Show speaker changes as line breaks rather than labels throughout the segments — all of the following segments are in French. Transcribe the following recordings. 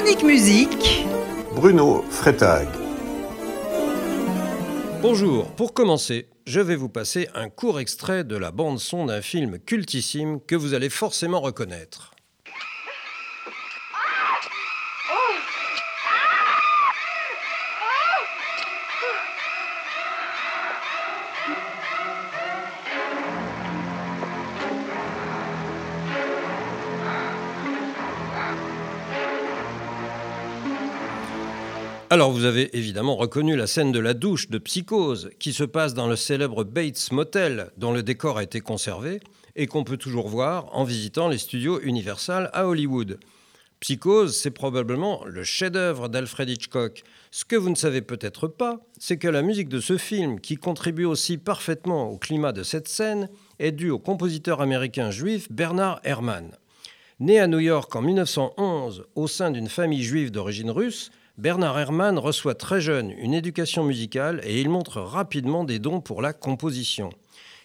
Chronique musique.
Bruno Freitag.
Bonjour, pour commencer, je vais vous passer un court extrait de la bande-son d'un film cultissime que vous allez forcément reconnaître. Alors vous avez évidemment reconnu la scène de la douche de Psychose qui se passe dans le célèbre Bates Motel dont le décor a été conservé et qu'on peut toujours voir en visitant les studios Universal à Hollywood. Psychose, c'est probablement le chef-d'œuvre d'Alfred Hitchcock. Ce que vous ne savez peut-être pas, c'est que la musique de ce film, qui contribue aussi parfaitement au climat de cette scène, est due au compositeur américain juif Bernard Herrmann. Né à New York en 1911 au sein d'une famille juive d'origine russe, Bernard Herrmann reçoit très jeune une éducation musicale et il montre rapidement des dons pour la composition.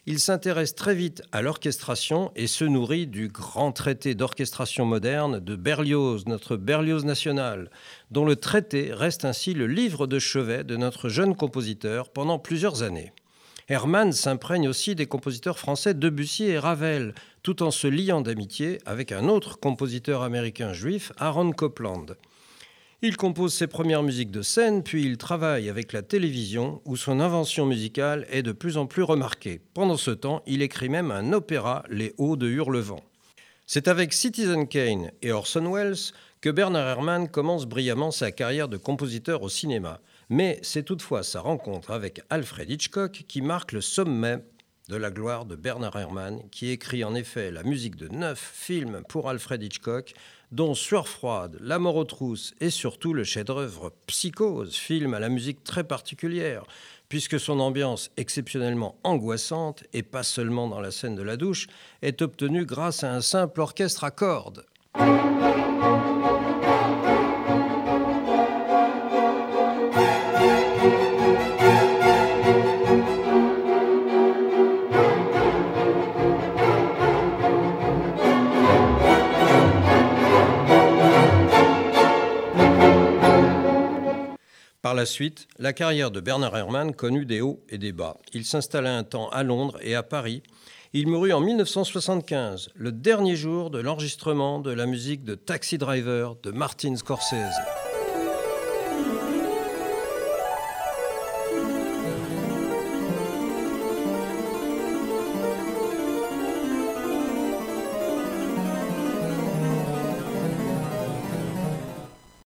Il s'intéresse très vite à l'orchestration et se nourrit du grand traité d'orchestration moderne de Berlioz, notre Berlioz national, dont le traité reste ainsi le livre de chevet de notre jeune compositeur pendant plusieurs années. Hermann s'imprègne aussi des compositeurs français Debussy et Ravel, tout en se liant d'amitié avec un autre compositeur américain juif, Aaron Copland. Il compose ses premières musiques de scène, puis il travaille avec la télévision, où son invention musicale est de plus en plus remarquée. Pendant ce temps, il écrit même un opéra, Les Hauts de Hurlevent. C'est avec Citizen Kane et Orson Welles que Bernard Herrmann commence brillamment sa carrière de compositeur au cinéma. Mais c'est toutefois sa rencontre avec Alfred Hitchcock qui marque le sommet de la gloire de Bernard Herrmann, qui écrit en effet la musique de neuf films pour Alfred Hitchcock, dont Sueur froide, La mort aux trousses et surtout le chef-d'œuvre Psychose, film à la musique très particulière, puisque son ambiance exceptionnellement angoissante, et pas seulement dans la scène de la douche, est obtenue grâce à un simple orchestre à cordes. Par la suite, la carrière de Bernard Herrmann connut des hauts et des bas. Il s'installa un temps à Londres et à Paris. Il mourut en 1975, le dernier jour de l'enregistrement de la musique de Taxi Driver de Martin Scorsese.